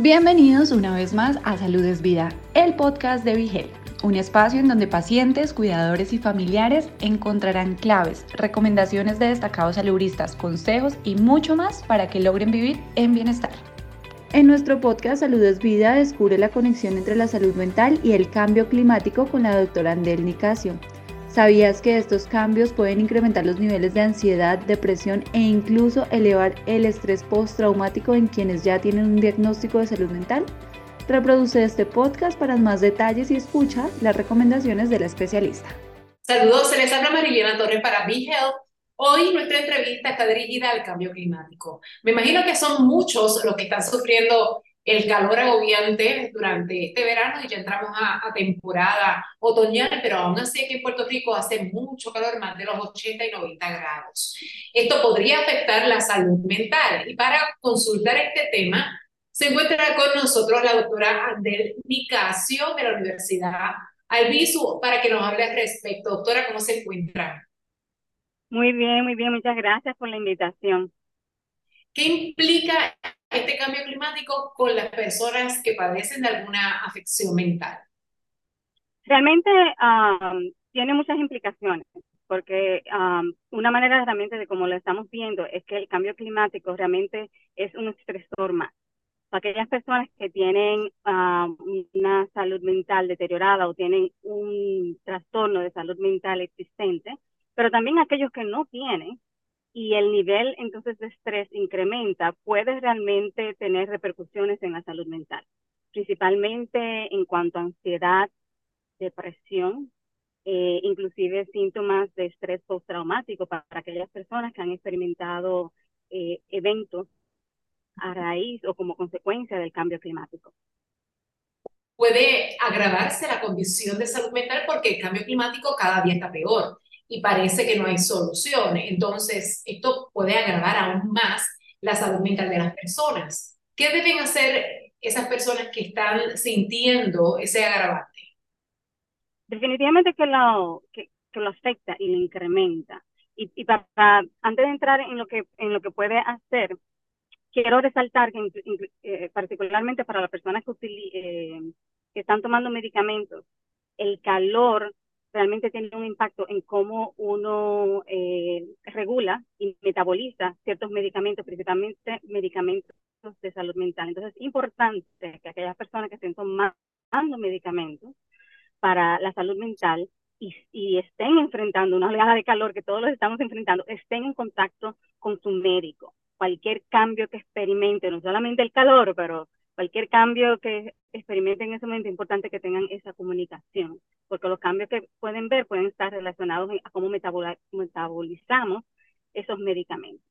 Bienvenidos una vez más a Salud es Vida, el podcast de Vigel, un espacio en donde pacientes, cuidadores y familiares encontrarán claves, recomendaciones de destacados saludistas, consejos y mucho más para que logren vivir en bienestar. En nuestro podcast Salud es Vida descubre la conexión entre la salud mental y el cambio climático con la doctora Andel Nicasio ¿Sabías que estos cambios pueden incrementar los niveles de ansiedad, depresión e incluso elevar el estrés postraumático en quienes ya tienen un diagnóstico de salud mental? Reproduce este podcast para más detalles y escucha las recomendaciones de la especialista. Saludos, se les habla Mariliana Torres para Be Health. Hoy nuestra entrevista está dirigida al cambio climático. Me imagino que son muchos los que están sufriendo el calor agobiante durante este verano y ya entramos a, temporada otoñal, pero aún así aquí en Puerto Rico hace mucho calor, más de los 80 y 90 grados. Esto podría afectar la salud mental y para consultar este tema se encuentra con nosotros la doctora Andel Nicasio de la Universidad Albizu para que nos hable al respecto. Doctora, ¿cómo se encuentra? Muy bien, muy bien, muchas gracias por la invitación. ¿Qué implica este cambio climático con las personas que padecen de alguna afección mental? Realmente tiene muchas implicaciones, porque una manera realmente de cómo lo estamos viendo es que el cambio climático realmente es un estresor más. aquellas personas que tienen una salud mental deteriorada o tienen un trastorno de salud mental existente, pero también aquellos que no tienen, y el nivel entonces de estrés incrementa, puede realmente tener repercusiones en la salud mental, principalmente en cuanto a ansiedad, depresión, eh, inclusive síntomas de estrés postraumático para, aquellas personas que han experimentado eh, eventos a raíz o como consecuencia del cambio climático. Puede agravarse la condición de salud mental porque el cambio climático cada día está peor y parece que no hay solución. Entonces, esto puede agravar aún más la salud mental de las personas. ¿Qué deben hacer esas personas que están sintiendo ese agravante? Definitivamente que lo, que, lo afecta y lo incrementa. Y, y para, antes de entrar en lo que, en lo que puede hacer, quiero resaltar que eh, particularmente para las personas eh, que están tomando medicamentos, el calor realmente tiene un impacto en cómo uno eh, regula y metaboliza ciertos medicamentos, principalmente medicamentos de salud mental. Entonces es importante que aquellas personas que estén tomando medicamentos para la salud mental y, y, estén enfrentando una oleada de calor que todos los estamos enfrentando, estén en contacto con su médico. Cualquier cambio que experimente, no solamente el calor, pero cualquier cambio que experimenten en ese momento es importante que tengan esa comunicación, porque los cambios que pueden ver pueden estar relacionados a cómo metabolizamos esos medicamentos.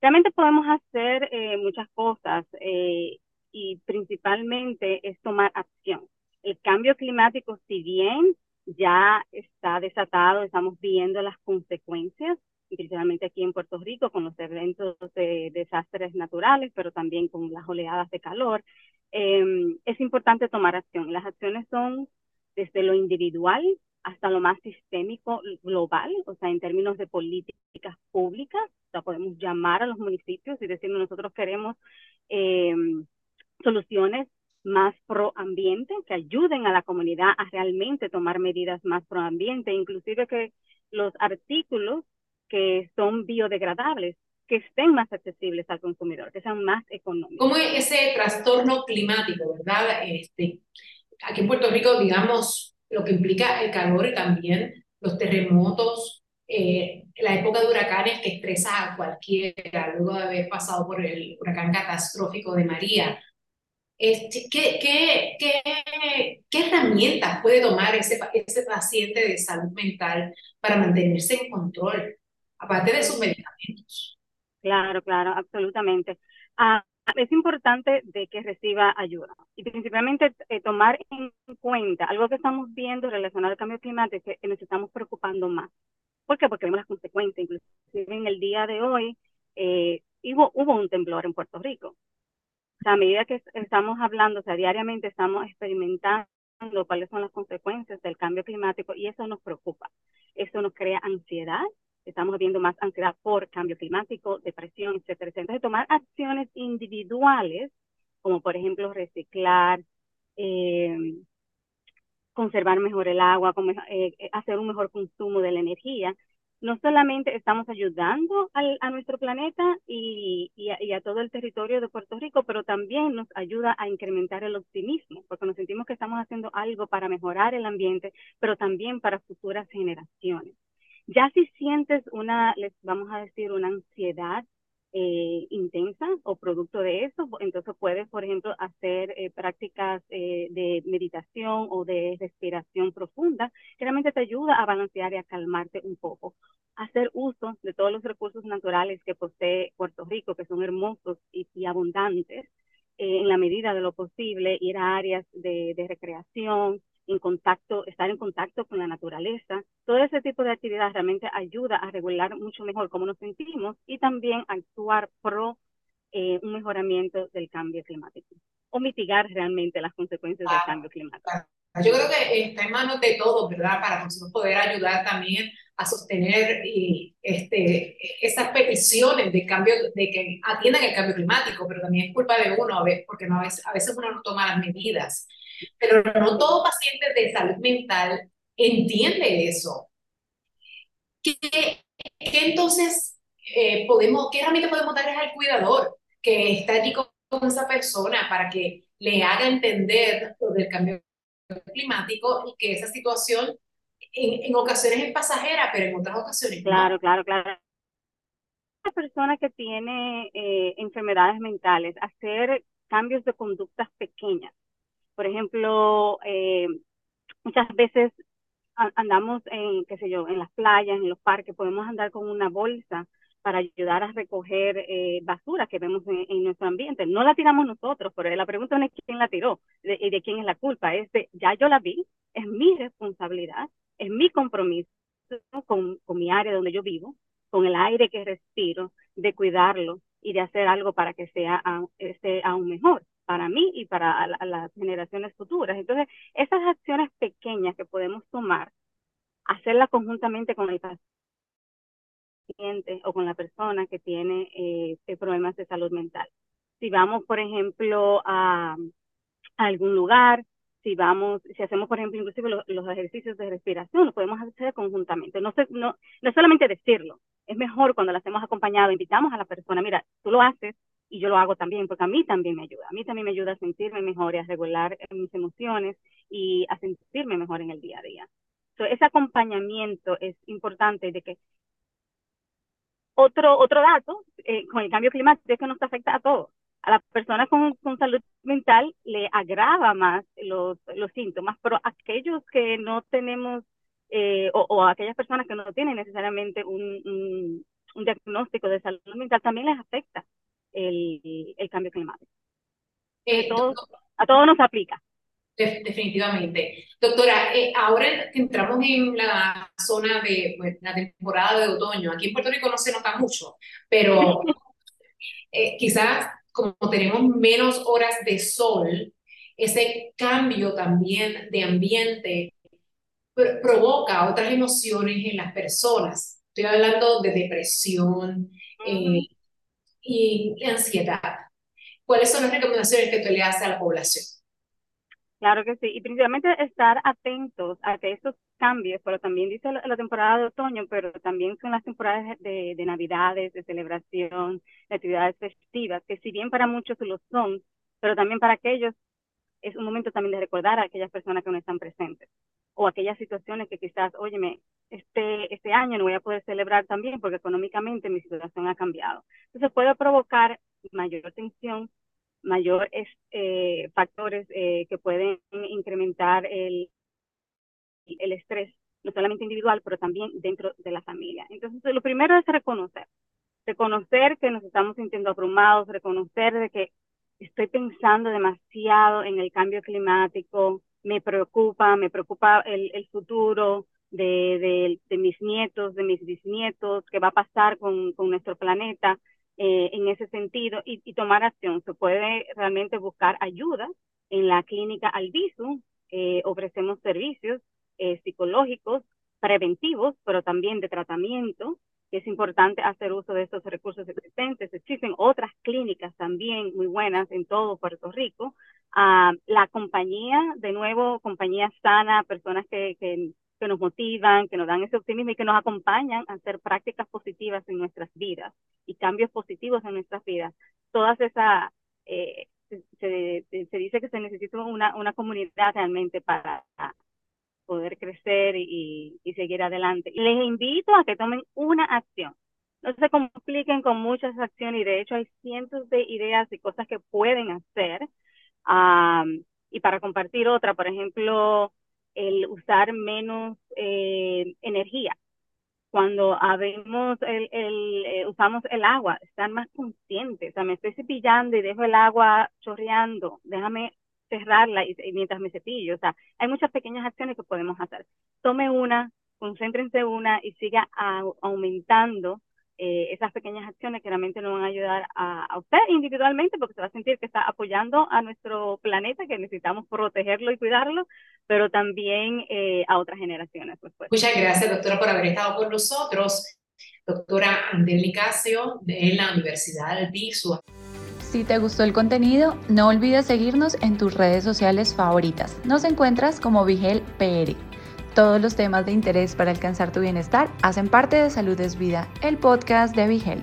Realmente podemos hacer eh, muchas cosas eh, y principalmente es tomar acción. El cambio climático, si bien ya está desatado, estamos viendo las consecuencias, principalmente aquí en Puerto Rico con los eventos de desastres naturales, pero también con las oleadas de calor, em, es importante tomar acción. Las acciones son desde lo individual hasta lo más sistémico global, o sea, en términos de políticas públicas, o sea, podemos llamar a los municipios y decir, nosotros queremos em, soluciones más pro ambiente, que ayuden a la comunidad a realmente tomar medidas más pro ambiente, inclusive que los artículos que son biodegradables, que estén más accesibles al consumidor, que sean más económicos. Como ese trastorno climático, ¿verdad? Este, aquí en Puerto Rico, digamos, lo que implica el calor y también los terremotos, eh, la época de huracanes que estresa a cualquiera, luego de haber pasado por el huracán catastrófico de María. Este, ¿qué, qué, qué, qué herramientas puede tomar ese, ese paciente de salud mental para mantenerse en control? Aparte de sus medicamentos. Claro, claro, absolutamente. Ah, es importante de que reciba ayuda y principalmente eh, tomar en cuenta algo que estamos viendo relacionado al cambio climático que nos estamos preocupando más. ¿Por qué? Porque vemos las consecuencias. Inclusive en el día de hoy eh, hubo, un temblor en Puerto Rico. O sea, a medida que estamos hablando, o sea, diariamente estamos experimentando cuáles son las consecuencias del cambio climático y eso nos preocupa. Eso nos crea ansiedad, estamos viendo más ansiedad por cambio climático, depresión, etcétera. Entonces, tomar acciones individuales como por ejemplo reciclar, eh, conservar mejor el agua, eh, hacer un mejor consumo de la energía, no solamente estamos ayudando al, a nuestro planeta y, a, todo el territorio de Puerto Rico, pero también nos ayuda a incrementar el optimismo, porque nos sentimos que estamos haciendo algo para mejorar el ambiente, pero también para futuras generaciones. Ya si sientes una, les vamos a decir, una ansiedad eh, intensa o producto de eso, entonces puedes, por ejemplo, hacer eh, prácticas eh, de meditación o de respiración profunda, que realmente te ayuda a balancear y a calmarte un poco. Hacer uso de todos los recursos naturales que posee Puerto Rico, que son hermosos y, abundantes, eh, en la medida de lo posible, ir a áreas de recreación, en contacto, estar en contacto con la naturaleza. Todo ese tipo de actividad realmente ayuda a regular mucho mejor cómo nos sentimos y también actuar pro eh, un mejoramiento del cambio climático o mitigar realmente las consecuencias del cambio climático. Yo creo que está en manos de todos, ¿verdad? Para nosotros poder ayudar también a sostener y, este, esas peticiones de cambio, de que atiendan el cambio climático, pero también es culpa de uno, a veces, porque no, a, veces, a veces uno no toma las medidas. Pero no todo paciente de salud mental entiende eso. ¿Qué, qué entonces eh, podemos, qué herramienta podemos darles al cuidador que está allí con, esa persona para que le haga entender lo del cambio climático y que esa situación en, en ocasiones es pasajera, pero en otras ocasiones Claro, claro, claro. Una persona que tiene eh, enfermedades mentales, hacer cambios de conductas pequeñas por ejemplo, eh, muchas veces andamos en, qué sé yo, en las playas, en los parques, podemos andar con una bolsa para ayudar a recoger eh, basura que vemos en, nuestro ambiente. No la tiramos nosotros, pero la pregunta no es quién la tiró y de, quién es la culpa. Es ya yo la vi, es mi responsabilidad, es mi compromiso con, con mi área donde yo vivo, con el aire que respiro, de cuidarlo y de hacer algo para que sea, sea aún mejor para mí y para las generaciones futuras. Entonces, esas acciones pequeñas que podemos tomar, hacerlas conjuntamente con el paciente o con la persona que tiene eh, problemas de salud mental. Si vamos, por ejemplo, a, algún lugar, si vamos, si hacemos, por ejemplo, inclusive los, ejercicios de respiración, lo podemos hacer conjuntamente. No, no, no solamente decirlo, es mejor cuando lo hacemos acompañado, invitamos a la persona, mira, tú lo haces, y yo lo hago también porque a mí también me ayuda. A mí también me ayuda a sentirme mejor y a regular mis emociones y a sentirme mejor en el día a día. So, ese acompañamiento es importante de que otro, otro dato eh, con el cambio climático es que nos afecta a todos. A las personas con, salud mental le agrava más los, los síntomas, pero aquellos que no tenemos eh, o, o, aquellas personas que no tienen necesariamente un, un diagnóstico de salud mental también les afecta el, el cambio climático. Eh, a todos nos aplica. Definitivamente. Doctora, eh, ahora que entramos en la zona de pues, la temporada de otoño, aquí en Puerto Rico no se nota mucho, pero eh, quizás como tenemos menos horas de sol, ese cambio también de ambiente provoca otras emociones en las personas. Estoy hablando de depresión, eh, y ansiedad. ¿Cuáles son las recomendaciones que tú le haces a la población? Claro que sí, y principalmente estar atentos a que estos cambios, pero también dice la, temporada de otoño, pero también son las temporadas de, de Navidades, de celebración, de actividades festivas, que si bien para muchos lo son, pero también para aquellos es un momento también de recordar a aquellas personas que no están presentes o aquellas situaciones que quizás, óyeme, este, este año no voy a poder celebrar también porque económicamente mi situación ha cambiado. Entonces puede provocar mayor tensión, mayores eh, factores que pueden incrementar el, el estrés, no solamente individual, pero también dentro de la familia. Entonces, lo primero es reconocer, reconocer que nos estamos sintiendo abrumados, reconocer de que estoy pensando demasiado en el cambio climático, me preocupa, me preocupa el, el futuro de, de, mis nietos, de mis bisnietos, qué va a pasar con, con nuestro planeta eh, en ese sentido y, y, tomar acción. Se puede realmente buscar ayuda en la clínica Albizu, eh, ofrecemos servicios eh, psicológicos preventivos, pero también de tratamiento es importante hacer uso de estos recursos existentes. Existen otras clínicas también muy buenas en todo Puerto Rico. Ah, la compañía, de nuevo, compañía sana, personas que, que, que, nos motivan, que nos dan ese optimismo y que nos acompañan a hacer prácticas positivas en nuestras vidas y cambios positivos en nuestras vidas. Todas esas, eh, se, se, dice que se necesita una, una comunidad realmente para poder crecer y, y seguir adelante. Les invito a que tomen una acción. No se compliquen con muchas acciones y de hecho hay cientos de ideas y cosas que pueden hacer. y para compartir otra, por ejemplo, el usar menos eh, energía. Cuando habemos el, el eh, usamos el agua, estar más conscientes. O sea, me estoy cepillando y dejo el agua chorreando. Déjame cerrarla y, mientras me cepillo. O sea, hay muchas pequeñas acciones que podemos hacer. Tome una, concéntrense una y siga aumentando eh, esas pequeñas acciones que realmente nos van a ayudar a, usted individualmente porque se va a sentir que está apoyando a nuestro planeta, que necesitamos protegerlo y cuidarlo, pero también eh, a otras generaciones. Muchas gracias, doctora, por haber estado con nosotros. Doctora Andel Casio de la Universidad del Pisua. Si te gustó el contenido, no olvides seguirnos en tus redes sociales favoritas. Nos encuentras como Vigel PR. Todos los temas de interés para alcanzar tu bienestar hacen parte de Salud es Vida, el podcast de Vigel.